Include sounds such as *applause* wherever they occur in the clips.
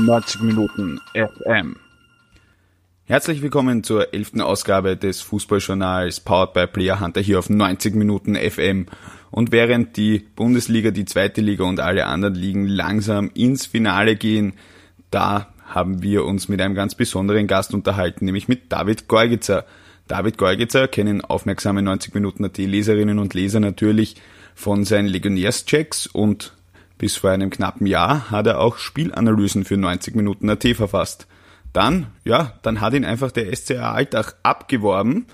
90 Minuten FM. Herzlich willkommen zur elften Ausgabe des Fußballjournals Powered by Player Hunter hier auf 90 Minuten FM. Und während die Bundesliga, die zweite Liga und alle anderen Ligen langsam ins Finale gehen, da haben wir uns mit einem ganz besonderen Gast unterhalten, nämlich mit David Gorgitzer. David Gorgitzer kennen aufmerksame 90 Minuten AT Leserinnen und Leser natürlich von seinen Legionärschecks und bis vor einem knappen Jahr hat er auch Spielanalysen für 90 Minuten AT verfasst. Dann, ja, dann hat ihn einfach der SCR Alltag abgeworben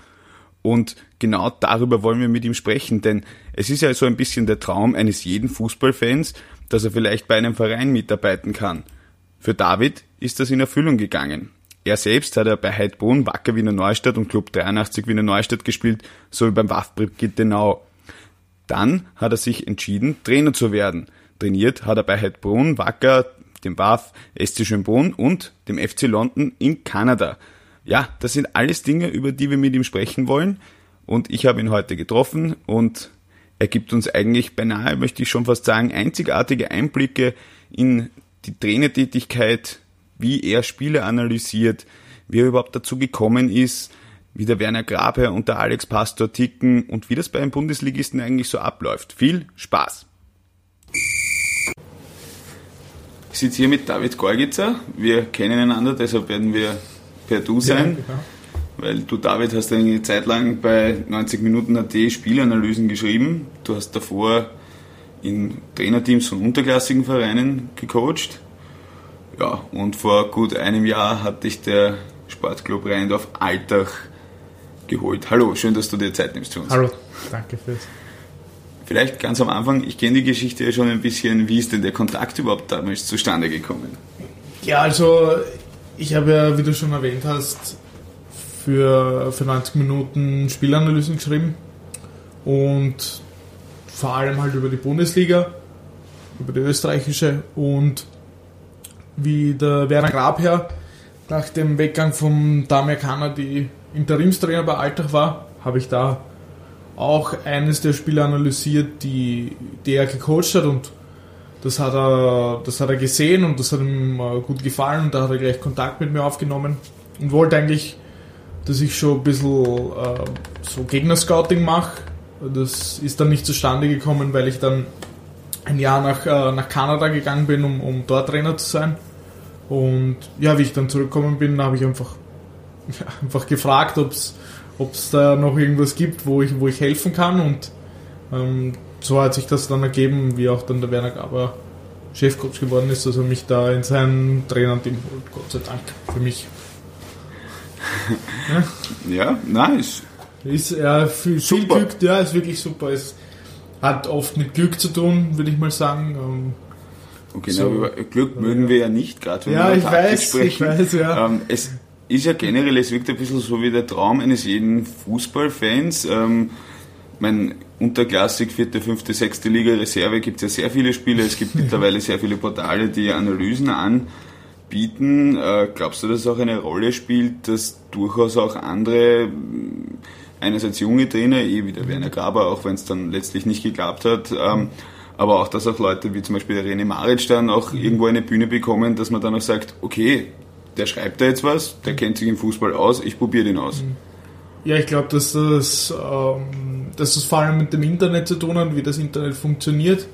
und genau darüber wollen wir mit ihm sprechen, denn es ist ja so ein bisschen der Traum eines jeden Fußballfans, dass er vielleicht bei einem Verein mitarbeiten kann. Für David ist das in Erfüllung gegangen. Er selbst hat er bei Heidbrunn, Wacker Wiener Neustadt und Club 83 Wiener Neustadt gespielt, sowie beim Waffbrück Gittenau. Dann hat er sich entschieden, Trainer zu werden. Trainiert hat er bei Heidbrunn, Wacker, dem WAF, SC Schönbrunn und dem FC London in Kanada. Ja, das sind alles Dinge, über die wir mit ihm sprechen wollen. Und ich habe ihn heute getroffen und er gibt uns eigentlich beinahe, möchte ich schon fast sagen, einzigartige Einblicke in die Trainertätigkeit, wie er Spiele analysiert, wie er überhaupt dazu gekommen ist, wie der Werner Grabe und der Alex Pastor ticken und wie das bei einem Bundesligisten eigentlich so abläuft. Viel Spaß! Ich sitze hier mit David Gorgitzer. Wir kennen einander, deshalb werden wir per Du sein. Ja, genau. Weil du, David, hast eine Zeit lang bei 90 Minuten AT Spielanalysen geschrieben. Du hast davor in Trainerteams von unterklassigen Vereinen gecoacht. Ja, und vor gut einem Jahr hat dich der Sportclub Rheindorf Altach geholt. Hallo, schön, dass du dir Zeit nimmst für uns. Hallo, danke fürs Vielleicht ganz am Anfang, ich kenne die Geschichte ja schon ein bisschen, wie ist denn der Kontakt überhaupt damals zustande gekommen? Ja, also ich habe ja, wie du schon erwähnt hast, für, für 90 Minuten Spielanalysen geschrieben und vor allem halt über die Bundesliga, über die österreichische und wie der Werner Grabherr nach dem Weggang von Damir Kanner die Interimstrainer bei Alltag war, habe ich da auch eines der Spiele analysiert, die, die er gecoacht hat und das hat er, das hat er gesehen und das hat ihm äh, gut gefallen und da hat er gleich Kontakt mit mir aufgenommen und wollte eigentlich, dass ich schon ein bisschen äh, so Gegnerscouting mache. Das ist dann nicht zustande gekommen, weil ich dann ein Jahr nach, äh, nach Kanada gegangen bin, um, um dort Trainer zu sein. Und ja, wie ich dann zurückgekommen bin, habe ich einfach, ja, *laughs* einfach gefragt, ob es ob es da noch irgendwas gibt, wo ich, wo ich helfen kann. Und ähm, so hat sich das dann ergeben, wie auch dann der Werner Gaber Chefcoach geworden ist, dass er mich da in sein Trainerteam holt, Gott sei Dank, für mich. ja, *laughs* ja nice. Ist ja viel, viel Glück, ja, ist wirklich super. Es hat oft mit Glück zu tun, würde ich mal sagen. Ähm, okay, so, na, Glück mögen wir ja nicht, gerade wenn ja, über ich weiß, sprechen. Ich weiß, ja. Ähm, es, ist ja generell, es wirkt ein bisschen so wie der Traum eines jeden Fußballfans. Ähm, mein Unterklassik, vierte, fünfte, sechste Liga Reserve gibt es ja sehr viele Spiele. Es gibt *laughs* mittlerweile sehr viele Portale, die Analysen anbieten. Äh, glaubst du, dass es auch eine Rolle spielt, dass durchaus auch andere, einerseits junge Trainer, eh wie der Werner Graber, auch wenn es dann letztlich nicht geklappt hat, ähm, aber auch, dass auch Leute wie zum Beispiel der René Maric dann auch irgendwo eine Bühne bekommen, dass man dann auch sagt, okay, der schreibt da jetzt was, der kennt sich im Fußball aus, ich probiere den aus. Ja, ich glaube, dass das, ähm, dass das vor allem mit dem Internet zu tun hat, wie das Internet funktioniert.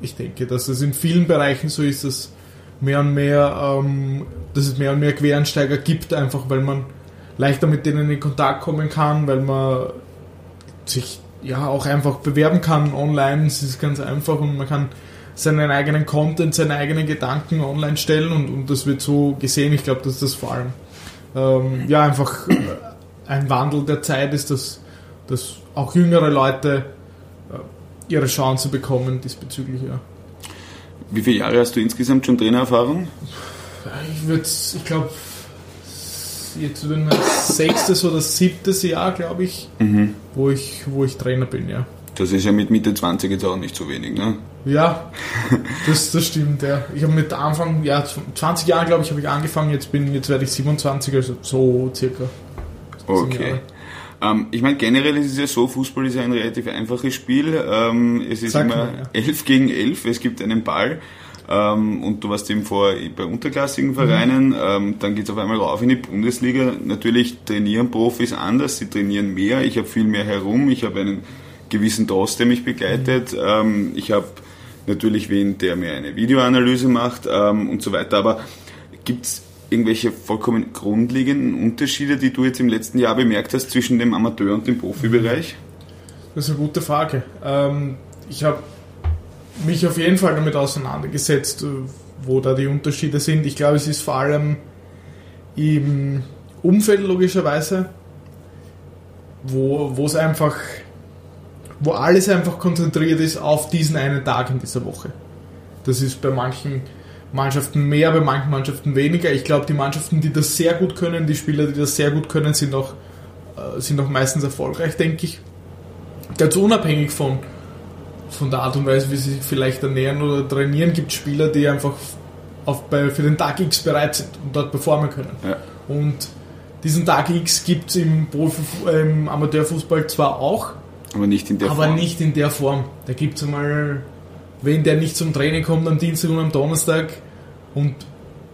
Ich denke, dass es in vielen Bereichen so ist, dass mehr und mehr, ähm, dass es mehr und mehr Quereinsteiger gibt, einfach weil man leichter mit denen in Kontakt kommen kann, weil man sich ja auch einfach bewerben kann online. Es ist ganz einfach und man kann seinen eigenen Content, seine eigenen Gedanken online stellen und, und das wird so gesehen. Ich glaube, dass das vor allem ähm, ja einfach ein Wandel der Zeit ist, dass, dass auch jüngere Leute äh, ihre Chance bekommen diesbezüglich. Ja. Wie viele Jahre hast du insgesamt schon Trainererfahrung? Ich würde, ich glaube, jetzt mein sechstes oder siebtes Jahr, glaube ich, mhm. wo ich, wo ich Trainer bin, ja. Das ist ja mit Mitte 20 jetzt auch nicht so wenig, ne? Ja, das, das stimmt, ja. Ich habe mit Anfang, ja, 20 Jahren, glaube ich, habe ich angefangen, jetzt bin, jetzt werde ich 27, also so circa. Okay. Ähm, ich meine, generell ist es ja so, Fußball ist ja ein relativ einfaches Spiel. Ähm, es ist Sag immer mal, ja. 11 gegen 11, es gibt einen Ball. ähm, und du warst eben vor bei unterklassigen Vereinen, mhm. ähm, dann geht es auf einmal rauf in die Bundesliga. Natürlich trainieren Profis anders, sie trainieren mehr, ich habe viel mehr herum, ich habe einen gewissen Doss, der mich begleitet, mhm. ähm, ich habe natürlich wen, der mir eine Videoanalyse macht ähm, und so weiter, aber gibt es irgendwelche vollkommen grundlegenden Unterschiede, die du jetzt im letzten Jahr bemerkt hast zwischen dem Amateur- und dem Profibereich? Das ist eine gute Frage. Ähm, ich habe mich auf jeden Fall damit auseinandergesetzt, äh, wo da die Unterschiede sind. Ich glaube, es ist vor allem im Umfeld logischerweise, wo, wo es einfach, wo alles einfach konzentriert ist auf diesen einen Tag in dieser Woche. Das ist bei manchen Mannschaften mehr, bei manchen Mannschaften weniger. Ich glaube, die Mannschaften, die das sehr gut können, die Spieler, die das sehr gut können, sind auch, äh, sind auch meistens erfolgreich, denke ich. Ganz unabhängig von, von der Art und Weise, wie sie sich vielleicht ernähren oder trainieren, gibt es Spieler, die einfach auf, bei, für den Tag X bereit sind und dort performen können. Ja. Und diesen Tag X gibt es im, im Amateurfußball zwar auch, aber nicht in der aber Form. Nicht in der Form. Da gibt es einmal, wenn der nicht zum Training kommt am Dienstag und am Donnerstag, und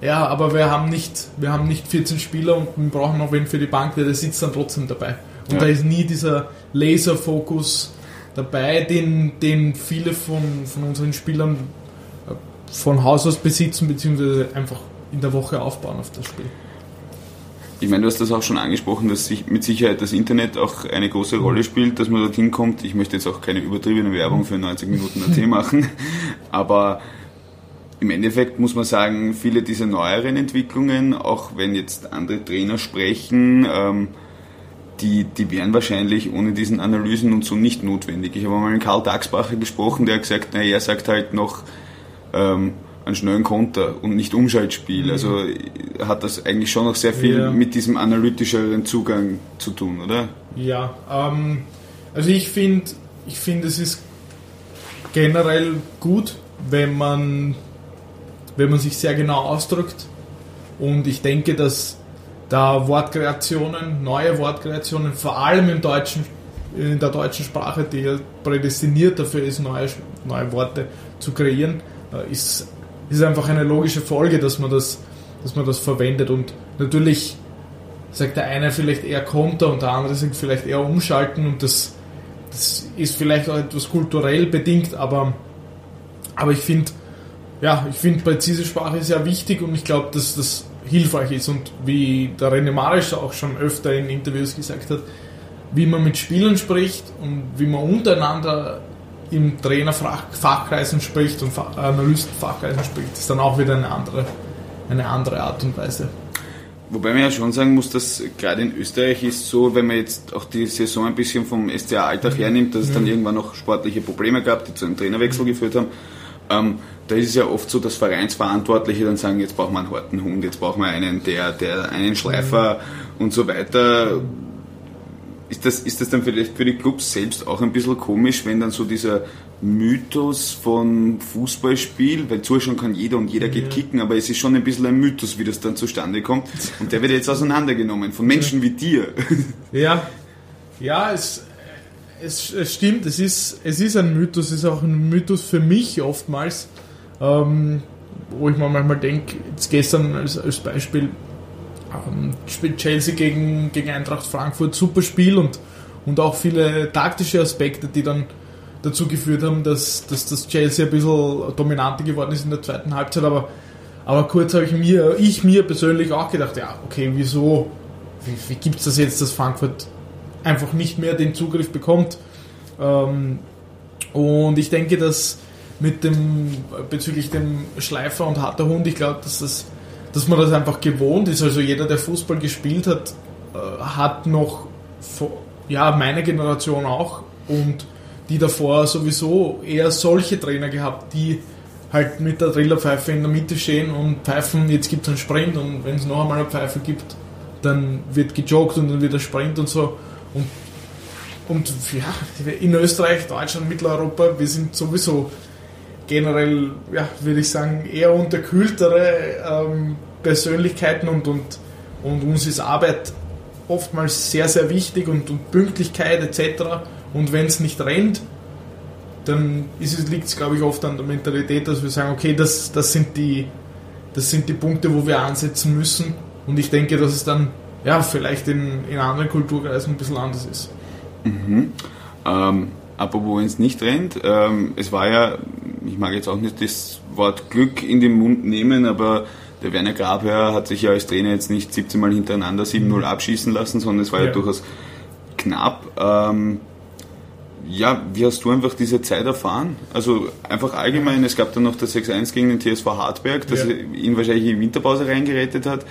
ja, aber wir haben nicht, wir haben nicht 14 Spieler und wir brauchen noch wen für die Bank, der sitzt dann trotzdem dabei. Und ja. da ist nie dieser Laserfokus dabei, den, den viele von, von unseren Spielern äh, von Haus aus besitzen, beziehungsweise einfach in der Woche aufbauen auf das Spiel. Ich meine, du hast das auch schon angesprochen, dass sich mit Sicherheit das Internet auch eine große Rolle spielt, dass man dorthin kommt. Ich möchte jetzt auch keine übertriebene Werbung für 90 Minuten AT machen, *laughs* aber im Endeffekt muss man sagen, viele dieser neueren Entwicklungen, auch wenn jetzt andere Trainer sprechen, ähm, die, die wären wahrscheinlich ohne diesen Analysen und so nicht notwendig. Ich habe mal mit Karl Dagsbacher gesprochen, der hat gesagt, na, er sagt halt noch ähm, einen schnellen Konter und nicht Umschaltspiel. Mhm. Also hat das eigentlich schon noch sehr viel ja. mit diesem analytischeren Zugang zu tun, oder? Ja, ähm, also ich finde, ich finde, es ist generell gut, wenn man wenn man sich sehr genau ausdrückt. Und ich denke, dass da Wortkreationen, neue Wortkreationen, vor allem im deutschen, in der deutschen Sprache, die ja prädestiniert dafür ist, neue, neue Worte zu kreieren, äh, ist, ist einfach eine logische Folge, dass man das, dass man das verwendet. Und natürlich sagt der eine vielleicht eher Konter und der andere sagt vielleicht eher umschalten und das, das ist vielleicht auch etwas kulturell bedingt, aber, aber ich finde, ja, ich finde präzise Sprache sehr wichtig und ich glaube, dass das hilfreich ist. Und wie der René Marisch auch schon öfter in Interviews gesagt hat, wie man mit Spielern spricht und wie man untereinander im Trainerfachkreisen spricht und Analystenfachkreisen spricht, ist dann auch wieder eine andere, eine andere Art und Weise. Wobei man ja schon sagen muss, dass gerade in Österreich ist so, wenn man jetzt auch die Saison ein bisschen vom SCA-Alltag hernimmt, dass es dann irgendwann noch sportliche Probleme gab, die zu einem Trainerwechsel geführt haben. Ähm, da ist es ja oft so, dass Vereinsverantwortliche dann sagen, jetzt brauchen wir einen harten Hund, jetzt brauchen wir einen, der, der einen Schleifer mhm. und so weiter. Ist das, ist das dann vielleicht für die Clubs selbst auch ein bisschen komisch, wenn dann so dieser Mythos von Fußballspiel, weil zuschauen kann jeder und jeder geht ja. kicken, aber es ist schon ein bisschen ein Mythos, wie das dann zustande kommt. Und der wird jetzt auseinandergenommen von Menschen wie dir. Ja, ja, es, es, es stimmt, es ist, es ist ein Mythos, es ist auch ein Mythos für mich oftmals ähm, wo ich mir manchmal denke, jetzt gestern als, als Beispiel, ähm, spielt Chelsea gegen, gegen Eintracht Frankfurt, super Spiel und, und auch viele taktische Aspekte, die dann dazu geführt haben, dass, dass das Chelsea ein bisschen dominanter geworden ist in der zweiten Halbzeit, aber, aber kurz habe ich mir, ich mir persönlich auch gedacht, ja, okay, wieso, wie, wie gibt es das jetzt, dass Frankfurt einfach nicht mehr den Zugriff bekommt? Ähm, und ich denke, dass mit dem, bezüglich dem Schleifer und harter Hund, ich glaube, dass das, dass man das einfach gewohnt ist. Also jeder, der Fußball gespielt hat, äh, hat noch, ja, meine Generation auch und die davor sowieso eher solche Trainer gehabt, die halt mit der Drillerpfeife in der Mitte stehen und pfeifen, jetzt gibt es einen Sprint und wenn es noch einmal eine Pfeife gibt, dann wird gejoggt und dann wird der Sprint und so. Und, und ja, in Österreich, Deutschland, Mitteleuropa, wir sind sowieso generell, ja, würde ich sagen, eher unterkühltere ähm, Persönlichkeiten und, und, und uns ist Arbeit oftmals sehr, sehr wichtig und, und Pünktlichkeit etc. Und wenn es nicht rennt, dann liegt es, glaube ich, oft an der Mentalität, dass wir sagen, okay, das, das, sind die, das sind die Punkte, wo wir ansetzen müssen. Und ich denke, dass es dann ja, vielleicht in, in anderen Kulturkreisen ein bisschen anders ist. Mhm. Ähm, apropos, wenn es nicht rennt, ähm, es war ja, ich mag jetzt auch nicht das Wort Glück in den Mund nehmen, aber der Werner Grabherr hat sich ja als Trainer jetzt nicht 17 Mal hintereinander 7-0 abschießen lassen, sondern es war ja, ja durchaus knapp. Ähm, ja, wie hast du einfach diese Zeit erfahren? Also einfach allgemein, es gab dann noch das 6-1 gegen den TSV Hartberg, das ja. ihn wahrscheinlich in die Winterpause reingerettet hat.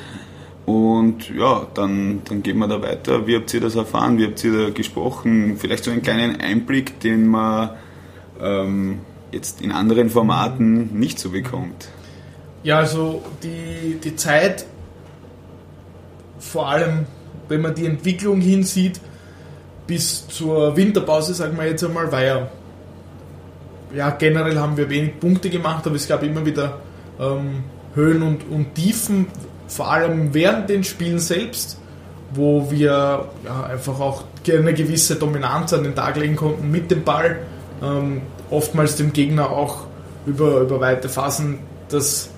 Und ja, dann, dann gehen wir da weiter. Wie habt ihr das erfahren? Wie habt ihr da gesprochen? Vielleicht so einen kleinen Einblick, den man ähm, jetzt in anderen Formaten nicht so bekommt. Ja, also die, die Zeit, vor allem wenn man die Entwicklung hinsieht, bis zur Winterpause, sagen wir jetzt einmal, war ja, ja generell haben wir wenig Punkte gemacht, aber es gab immer wieder ähm, Höhen und, und Tiefen, vor allem während den Spielen selbst, wo wir ja, einfach auch eine gewisse Dominanz an den Tag legen konnten mit dem Ball, ähm, oftmals dem Gegner auch über, über weite Phasen das,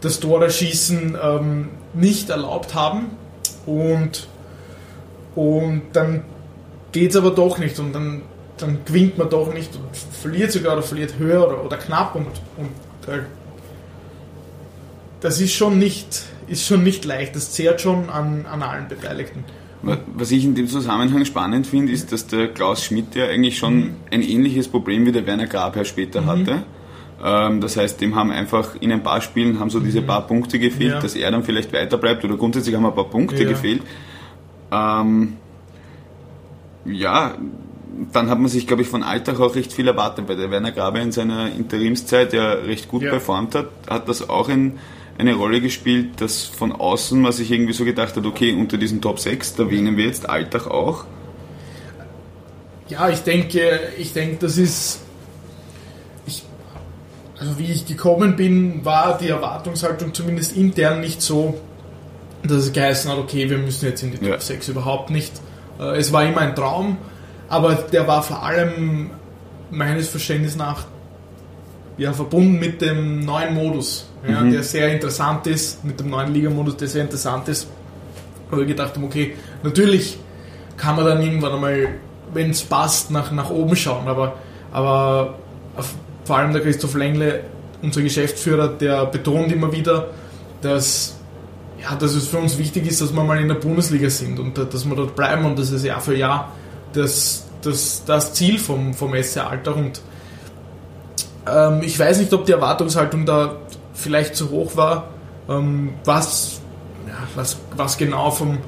das Torerschießen ähm, nicht erlaubt haben. Und, und dann geht es aber doch nicht. Und dann, dann gewinnt man doch nicht und verliert sogar oder verliert höher oder, oder knapp. Und, und äh, das ist schon nicht, ist schon nicht leicht, das zehrt schon an, an allen Beteiligten. Was ich in dem Zusammenhang spannend finde, ist, dass der Klaus Schmidt ja eigentlich schon ein ähnliches Problem wie der Werner Grabherr später mhm. hatte. Ähm, das heißt, dem haben einfach in ein paar Spielen haben so diese mhm. paar Punkte gefehlt, ja. dass er dann vielleicht weiter bleibt oder grundsätzlich haben ein paar Punkte ja. gefehlt. Ähm, ja, dann hat man sich, glaube ich, von Alltag auch recht viel erwartet, weil der Werner Grabe in seiner Interimszeit ja recht gut ja. performt hat, hat das auch in, eine Rolle gespielt, dass von außen man sich irgendwie so gedacht hat, okay, unter diesen Top 6, da wählen wir jetzt Alltag auch. Ja, ich denke, ich denke, das ist, ich, also wie ich gekommen bin, war die Erwartungshaltung zumindest intern nicht so, dass es geheißen hat, okay, wir müssen jetzt in die Top ja. 6 überhaupt nicht äh, es war immer ein Traum, aber der war vor allem meines Verständnisses nach ja, verbunden mit dem neuen Modus, ja, mhm. der sehr interessant ist, mit dem neuen Liga-Modus, der sehr interessant ist. Wo wir gedacht haben, okay, natürlich kann man dann irgendwann einmal, wenn es passt, nach, nach oben schauen, aber, aber vor allem der Christoph Lengle, unser Geschäftsführer, der betont immer wieder, dass ja, dass es für uns wichtig ist, dass wir mal in der Bundesliga sind und dass wir dort bleiben und das ist Jahr für Jahr das, das, das Ziel vom, vom SC Alltag. Und ähm, ich weiß nicht, ob die Erwartungshaltung da vielleicht zu hoch war, ähm, was, ja, was, was genau vom,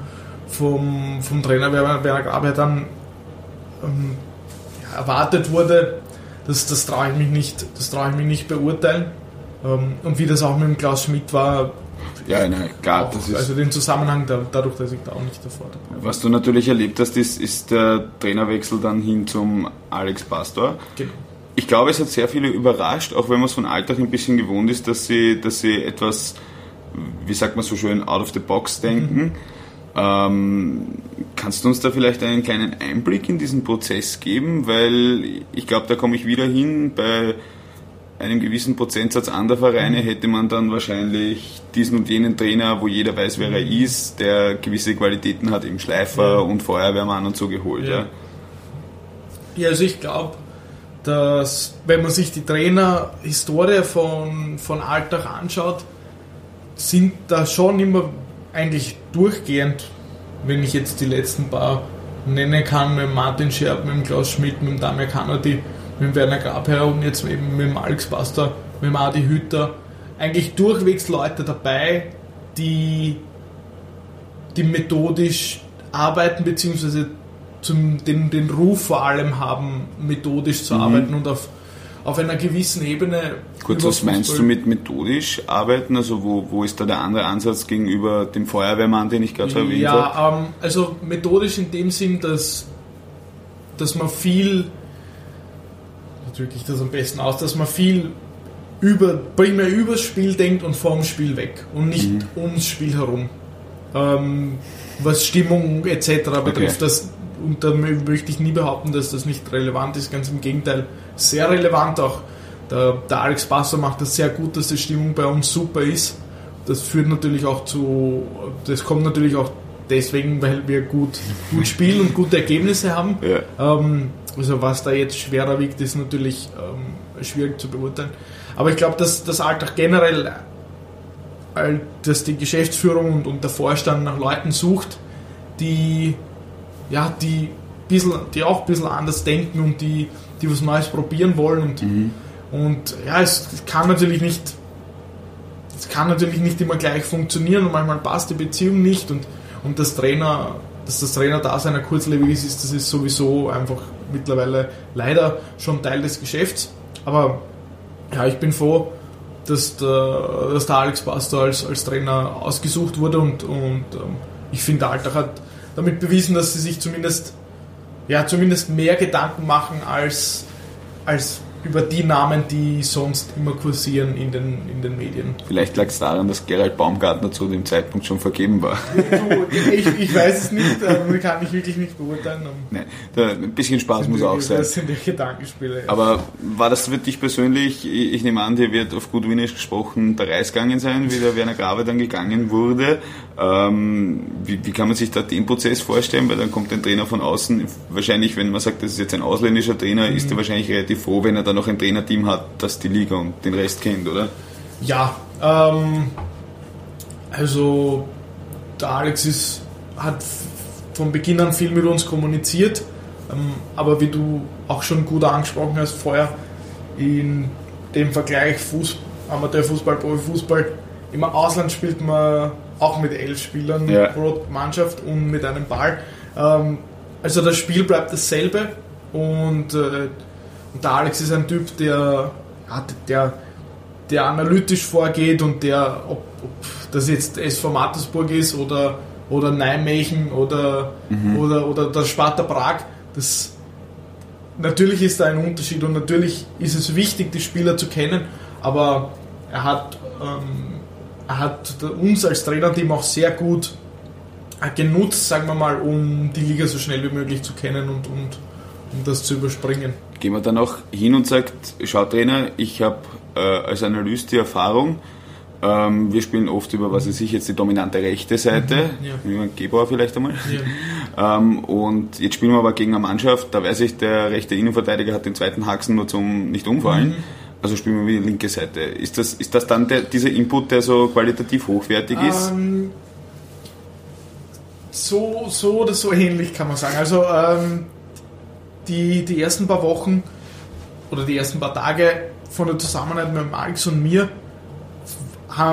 vom, vom Trainer Werner, Grabe dann ähm, ja, erwartet wurde. Das, das traue ich mich nicht, das traue ich mich nicht beurteilen. Ähm, und wie das auch mit dem Klaus Schmidt war, ja, nein, klar. Auch, ist also den Zusammenhang da, dadurch, dass ich da auch nicht davor habe. Was du natürlich erlebt hast, ist, ist der Trainerwechsel dann hin zum Alex Pastor. Genau. Ich glaube, es hat sehr viele überrascht, auch wenn man es von Alltag ein bisschen gewohnt ist, dass sie, dass sie etwas, wie sagt man so schön, out of the box denken. Mhm. Ähm, kannst du uns da vielleicht einen kleinen Einblick in diesen Prozess geben? Weil ich glaube, da komme ich wieder hin bei einem gewissen Prozentsatz anderer Vereine hätte man dann wahrscheinlich diesen und jenen Trainer, wo jeder weiß, wer er ist, der gewisse Qualitäten hat, eben Schleifer ja. und Feuerwehrmann und so geholt. Ja, ja. ja also ich glaube, dass wenn man sich die Trainerhistorie von, von Alltag anschaut, sind da schon immer eigentlich durchgehend, wenn ich jetzt die letzten paar nennen kann, mit Martin Scherb, mit Klaus Schmidt, mit Damir Kanadi, mit Werner Grabherr und jetzt eben mit Alex Pastor, mit Adi Hütter, eigentlich durchwegs Leute dabei, die, die methodisch arbeiten, beziehungsweise zum, den, den Ruf vor allem haben, methodisch zu mhm. arbeiten und auf, auf einer gewissen Ebene. Kurz, was meinst du mit methodisch arbeiten? Also wo, wo ist da der andere Ansatz gegenüber dem Feuerwehrmann, den ich gerade erwähnt habe? Ja, ähm, also methodisch in dem Sinn, dass, dass man viel drücke ich das am besten aus, dass man viel über, primär übers Spiel denkt und vom Spiel weg und nicht mhm. ums Spiel herum. Ähm, was Stimmung etc. betrifft, okay. das und da möchte ich nie behaupten, dass das nicht relevant ist, ganz im Gegenteil, sehr relevant auch. Der, der Alex Passer macht das sehr gut, dass die Stimmung bei uns super ist. Das führt natürlich auch zu, das kommt natürlich auch deswegen, weil wir gut, gut spielen und gute Ergebnisse haben. Ja. Ähm, also was da jetzt schwerer wiegt, ist natürlich ähm, schwierig zu beurteilen. Aber ich glaube, dass das Alltag generell, dass die Geschäftsführung und, und der Vorstand nach Leuten sucht, die, ja, die, bisschen, die auch ein bisschen anders denken und die, die was Neues probieren wollen. Und, mhm. und ja, es kann natürlich nicht es kann natürlich nicht immer gleich funktionieren und manchmal passt die Beziehung nicht und, und das Trainer, dass das Trainer da seiner kurzlebig ist, ist, das ist sowieso einfach mittlerweile leider schon Teil des Geschäfts. Aber ja, ich bin froh, dass der, dass der Alex Pastor als, als Trainer ausgesucht wurde und, und ähm, ich finde, Alltag hat damit bewiesen, dass sie sich zumindest, ja, zumindest mehr Gedanken machen als, als über die Namen, die sonst immer kursieren in den, in den Medien. Vielleicht lag es daran, dass Gerald Baumgartner zu dem Zeitpunkt schon vergeben war. ich, ich weiß es nicht, aber kann ich wirklich nicht beurteilen. Nein, ein bisschen Spaß muss auch sein. Das sind die Gedankenspiele. Aber war das für dich persönlich, ich nehme an, dir wird auf gut Wiener gesprochen der Reis gegangen sein, wie der Werner Grabe dann gegangen wurde. Ähm, wie, wie, kann man sich da den Prozess vorstellen? Weil dann kommt ein Trainer von außen, wahrscheinlich, wenn man sagt, das ist jetzt ein ausländischer Trainer, mhm. ist er wahrscheinlich relativ froh, wenn er dann noch ein Trainerteam hat, das die Liga und den Rest kennt, oder? Ja, ähm, also der Alex ist, hat von Beginn an viel mit uns kommuniziert, ähm, aber wie du auch schon gut angesprochen hast vorher, in dem Vergleich Fuß, Amateurfußball, Profifußball, im Ausland spielt man auch mit elf Spielern ja. pro Mannschaft und mit einem Ball. Ähm, also das Spiel bleibt dasselbe und, äh, und der Alex ist ein Typ, der, ja, der, der analytisch vorgeht und der, ob, ob das jetzt SV Mattersburg ist oder, oder Nijmegen oder, mhm. oder, oder der Sparta Prag, das, natürlich ist da ein Unterschied und natürlich ist es wichtig, die Spieler zu kennen, aber er hat ähm, hat uns als Trainerteam auch sehr gut genutzt, sagen wir mal, um die Liga so schnell wie möglich zu kennen und, und um das zu überspringen. Gehen wir dann auch hin und sagt, schau Trainer, ich habe äh, als Analyst die Erfahrung, ähm, wir spielen oft über, was weiß ich, jetzt die dominante rechte Seite, mhm, ja. wie man Gebauer vielleicht einmal. Ja. ähm, und jetzt spielen wir aber gegen eine Mannschaft, da weiß ich, der rechte Innenverteidiger hat den zweiten Haxen nur zum nicht umfallen. Mhm. Also spielen wir linke Seite. Ist das, ist das dann der, dieser Input, der so qualitativ hochwertig ist? Ähm, so, so oder so ähnlich kann man sagen. Also ähm, die, die ersten paar Wochen oder die ersten paar Tage von der Zusammenarbeit mit Alex und mir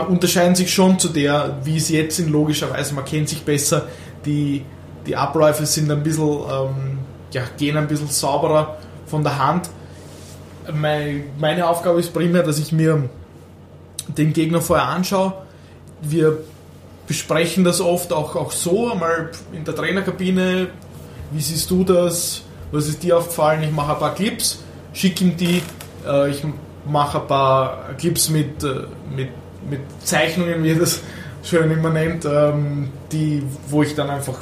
unterscheiden sich schon zu der, wie es jetzt sind, logischerweise. Man kennt sich besser, die, die Abläufe sind ein bisschen, ähm, ja, gehen ein bisschen sauberer von der Hand meine Aufgabe ist primär, dass ich mir den Gegner vorher anschaue. Wir besprechen das oft auch, auch so, einmal in der Trainerkabine. Wie siehst du das? Was ist dir aufgefallen? Ich mache ein paar Clips, schicke ihm die. Äh, ich mache ein paar Clips mit, äh, mit, mit Zeichnungen, wie er das schön immer nennt, ähm, die, wo ich dann einfach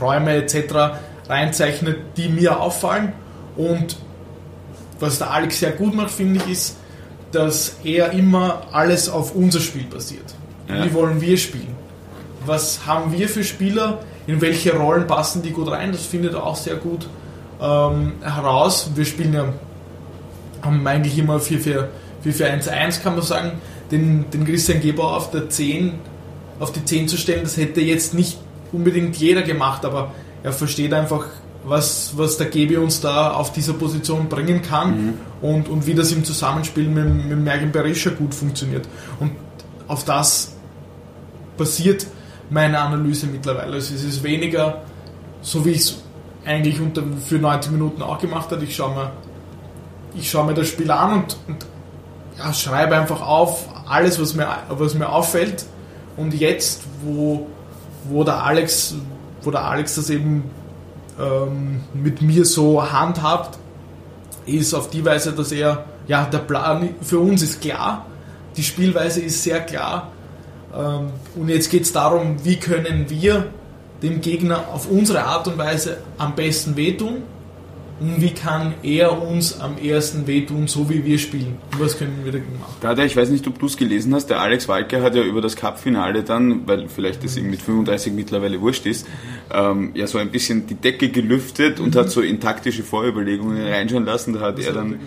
Räume etc. reinzeichne, die mir auffallen. Und was der Alex sehr gut macht, finde ich, ist, dass er immer alles auf unser Spiel basiert. Ja. Wie wollen wir spielen? Was haben wir für Spieler? In welche Rollen passen die gut rein? Das findet er auch sehr gut ähm, heraus. Wir spielen ja haben eigentlich immer 4-4-1-1, kann man sagen. Den, den Christian Geber auf der 10 auf die 10 zu stellen, das hätte jetzt nicht unbedingt jeder gemacht, aber er versteht einfach was, was der Gebi uns da auf dieser Position bringen kann mhm. und, und wie das im Zusammenspiel mit, mit Mergen Berisha gut funktioniert. Und auf das basiert meine Analyse mittlerweile. Also es ist weniger, so wie ich es eigentlich unter, für 90 Minuten auch gemacht habe. Ich schaue mir, ich schaue mir das Spiel an und, und ja, schreibe einfach auf alles, was mir, was mir auffällt. Und jetzt, wo, wo der Alex, wo der Alex das eben ähm, mit mir so handhabt, ist auf die Weise, dass er, ja, der Plan für uns ist klar, die Spielweise ist sehr klar. Ähm, und jetzt geht es darum, wie können wir dem Gegner auf unsere Art und Weise am besten wehtun und wie kann er uns am ersten wehtun, so wie wir spielen? Was können wir dagegen machen? Gerade, ich weiß nicht, ob du es gelesen hast, der Alex Walke hat ja über das Cup-Finale dann, weil vielleicht das ihm mit 35 mittlerweile wurscht ist, ähm, ja so ein bisschen die Decke gelüftet mhm. und hat so in taktische Vorüberlegungen reinschauen lassen. Da hat Was er dann,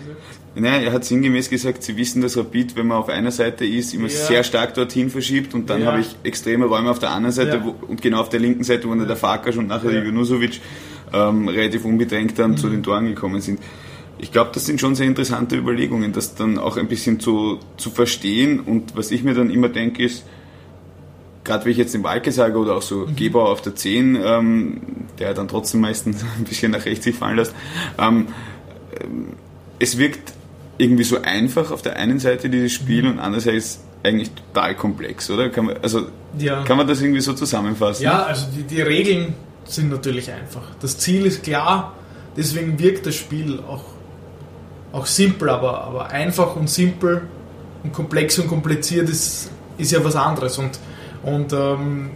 naja, er hat sinngemäß gesagt, sie wissen, dass Rapid, wenn man auf einer Seite ist, immer ja. sehr stark dorthin verschiebt und dann ja. habe ich extreme Räume auf der anderen Seite ja. wo, und genau auf der linken Seite, wo dann der Farkas und nachher der Junusovic ähm, relativ unbedrängt dann mhm. zu den Toren gekommen sind. Ich glaube, das sind schon sehr interessante Überlegungen, das dann auch ein bisschen zu, zu verstehen. Und was ich mir dann immer denke, ist, gerade wie ich jetzt den Walke sage oder auch so mhm. Gebauer auf der 10, ähm, der dann trotzdem meistens *laughs* ein bisschen nach rechts sich fallen lässt, ähm, es wirkt irgendwie so einfach auf der einen Seite dieses Spiel mhm. und andererseits eigentlich total komplex, oder? Kann man, also, ja. kann man das irgendwie so zusammenfassen? Ja, also die, die Regeln sind natürlich einfach. Das Ziel ist klar, deswegen wirkt das Spiel auch, auch simpel, aber, aber einfach und simpel und komplex und kompliziert ist, ist ja was anderes. Und, und ähm,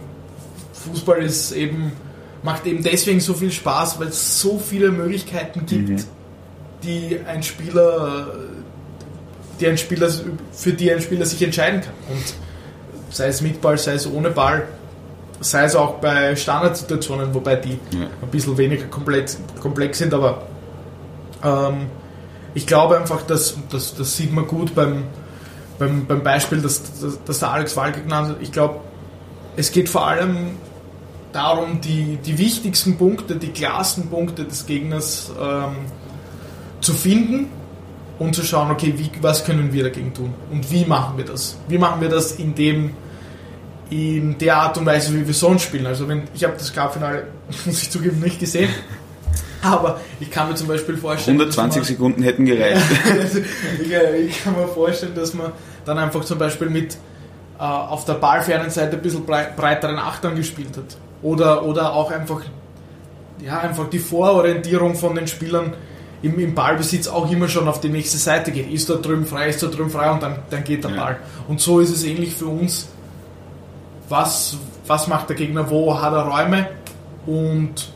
Fußball ist eben, macht eben deswegen so viel Spaß, weil es so viele Möglichkeiten gibt, mhm. die ein Spieler, die ein Spieler, für die ein Spieler sich entscheiden kann. Und sei es mit Ball, sei es ohne Ball, sei es auch bei Standardsituationen, wobei die ja. ein bisschen weniger komplex, komplex sind, aber ähm, ich glaube einfach, dass, dass das sieht man gut beim, beim, beim Beispiel, das, das, das der Alex Walke genannt hat. Ich glaube, es geht vor allem darum, die, die wichtigsten Punkte, die klarsten Punkte des Gegners ähm, zu finden und zu schauen, okay, wie, was können wir dagegen tun und wie machen wir das? Wie machen wir das, indem in der Art und Weise, wie wir sonst spielen. Also wenn ich habe das Cup-Finale, *laughs* muss ich zugeben, nicht gesehen. Aber ich kann mir zum Beispiel vorstellen. 120 man, Sekunden hätten gereicht. *laughs* ich, ich, kann mir vorstellen, dass man dann einfach zum Beispiel mit äh, auf der ballfernen Seite ein bisschen breiteren Achtern gespielt hat. Oder, oder auch einfach, ja, einfach die Vororientierung von den Spielern im, im Ballbesitz auch immer schon auf die nächste Seite geht. Ist da drüben frei, ist da drüben frei und dann, dann geht der ja. Ball. Und so ist es ähnlich für uns was, was macht der Gegner, wo hat er Räume und,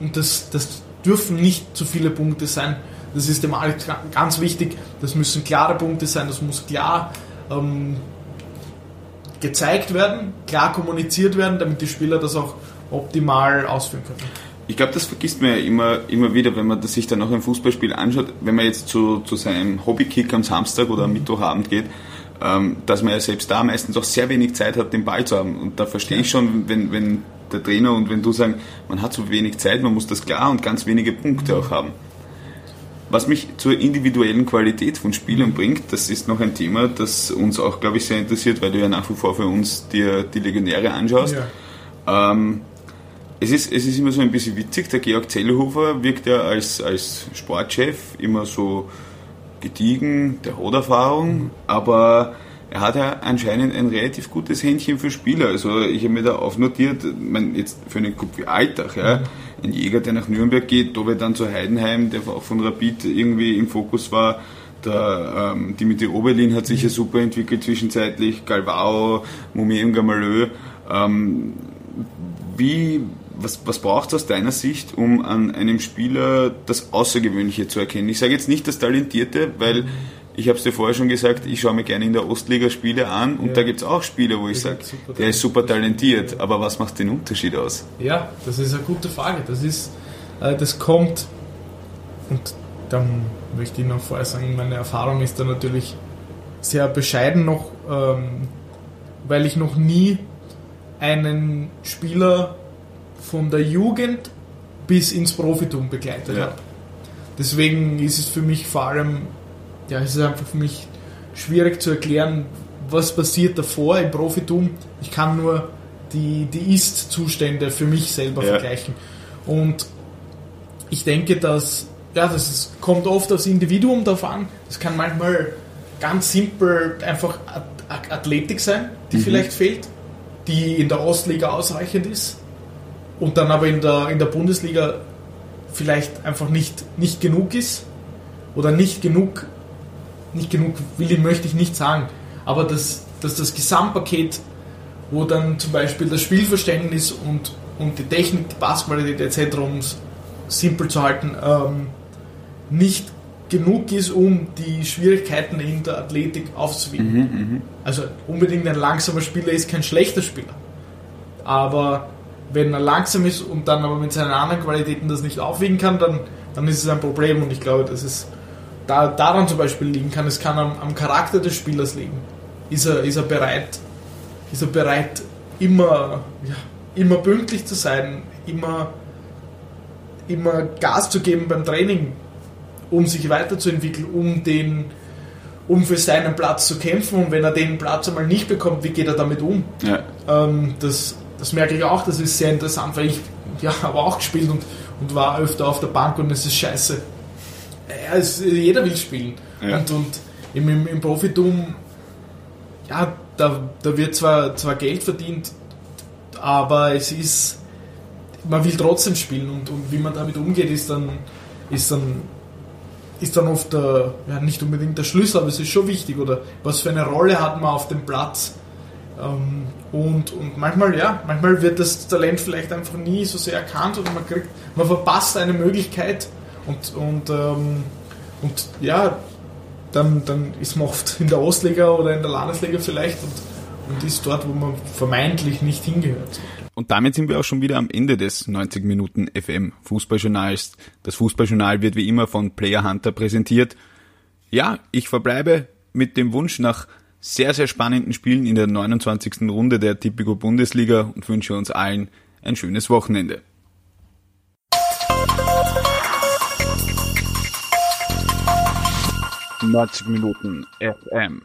und das, das dürfen nicht zu viele Punkte sein. Das ist dem Alex ganz wichtig. Das müssen klare Punkte sein, das muss klar ähm, gezeigt werden, klar kommuniziert werden, damit die Spieler das auch optimal ausführen können. Ich glaube, das vergisst man ja immer, immer wieder, wenn man das sich dann auch ein Fußballspiel anschaut. Wenn man jetzt zu, zu seinem Hobbykick am Samstag oder am Mittwochabend geht, dass man ja selbst da meistens auch sehr wenig Zeit hat, den Ball zu haben. Und da verstehe ich schon, wenn, wenn der Trainer und wenn du sagen, man hat so wenig Zeit, man muss das klar und ganz wenige Punkte auch haben. Was mich zur individuellen Qualität von Spielern bringt, das ist noch ein Thema, das uns auch, glaube ich, sehr interessiert, weil du ja nach wie vor für uns dir die Legionäre anschaust. Ja. Ähm, es, ist, es ist immer so ein bisschen witzig, der Georg Zellhofer wirkt ja als, als Sportchef immer so gediegen, der hat Erfahrung, aber er hat ja anscheinend ein relativ gutes Händchen für Spieler. Also ich habe mir da aufnotiert, mein, jetzt für einen Club wie Alltag, ja, ein Jäger, der nach Nürnberg geht, da wird dann zu Heidenheim, der auch von Rapid irgendwie im Fokus war. Der ähm, Dimitri Oberlin hat sich ja super entwickelt zwischenzeitlich, Galvao, Mumie und Gamalö. Ähm, wie was, was braucht es aus deiner Sicht, um an einem Spieler das Außergewöhnliche zu erkennen? Ich sage jetzt nicht das Talentierte, weil ich habe es dir vorher schon gesagt, ich schaue mir gerne in der Ostliga Spiele an und ja. da gibt es auch Spiele, wo ich sage, der ist super talentiert, aber was macht den Unterschied aus? Ja, das ist eine gute Frage. Das ist, äh, das kommt und dann möchte ich noch vorher sagen, meine Erfahrung ist da natürlich sehr bescheiden noch, ähm, weil ich noch nie einen Spieler von der Jugend bis ins Profitum begleitet ja. habe. Deswegen ist es für mich vor allem, ja, es ist einfach für mich schwierig zu erklären, was passiert davor im Profitum. Ich kann nur die, die Ist-Zustände für mich selber ja. vergleichen. Und ich denke, dass ja, das ist, kommt oft aufs Individuum darauf an. Das kann manchmal ganz simpel einfach Athletik sein, die mhm. vielleicht fehlt, die in der Ostliga ausreichend ist und dann aber in der, in der Bundesliga vielleicht einfach nicht, nicht genug ist oder nicht genug, nicht genug will ich, möchte ich nicht sagen, aber dass, dass das Gesamtpaket, wo dann zum Beispiel das Spielverständnis und, und die Technik, die Passqualität etc., um es simpel zu halten, ähm, nicht genug ist, um die Schwierigkeiten in der Athletik aufzuwiegen. Mhm, mhm. Also unbedingt ein langsamer Spieler ist kein schlechter Spieler. Aber wenn er langsam ist und dann aber mit seinen anderen Qualitäten das nicht aufwiegen kann, dann, dann ist es ein Problem und ich glaube, dass es da, daran zum Beispiel liegen kann. Es kann am, am Charakter des Spielers liegen. Ist er, ist er bereit, ist er bereit, immer, ja, immer pünktlich zu sein, immer, immer Gas zu geben beim Training, um sich weiterzuentwickeln, um den, um für seinen Platz zu kämpfen und wenn er den Platz einmal nicht bekommt, wie geht er damit um? Ja. Ähm, das, das merke ich auch, das ist sehr interessant, weil ich ja, habe auch gespielt und, und war öfter auf der Bank und es ist scheiße. Ja, es, jeder will spielen. Ja. Und, und im, im, im Profitum, ja, da, da wird zwar, zwar Geld verdient, aber es ist, man will trotzdem spielen und, und wie man damit umgeht, ist dann, ist dann, ist dann oft der, ja, nicht unbedingt der Schlüssel, aber es ist schon wichtig, oder was für eine Rolle hat man auf dem Platz. Ähm, und, und manchmal, ja, manchmal wird das Talent vielleicht einfach nie so sehr erkannt oder man kriegt, man verpasst eine Möglichkeit und, und, ähm, und ja, dann, dann ist man oft in der Ostliga oder in der Landesliga vielleicht und, und ist dort, wo man vermeintlich nicht hingehört. Und damit sind wir auch schon wieder am Ende des 90 Minuten FM Fußballjournals. Das Fußballjournal wird wie immer von Player Hunter präsentiert. Ja, ich verbleibe mit dem Wunsch nach sehr, sehr spannenden Spielen in der 29. Runde der Tipico Bundesliga und wünsche uns allen ein schönes Wochenende. Neunzig Minuten FM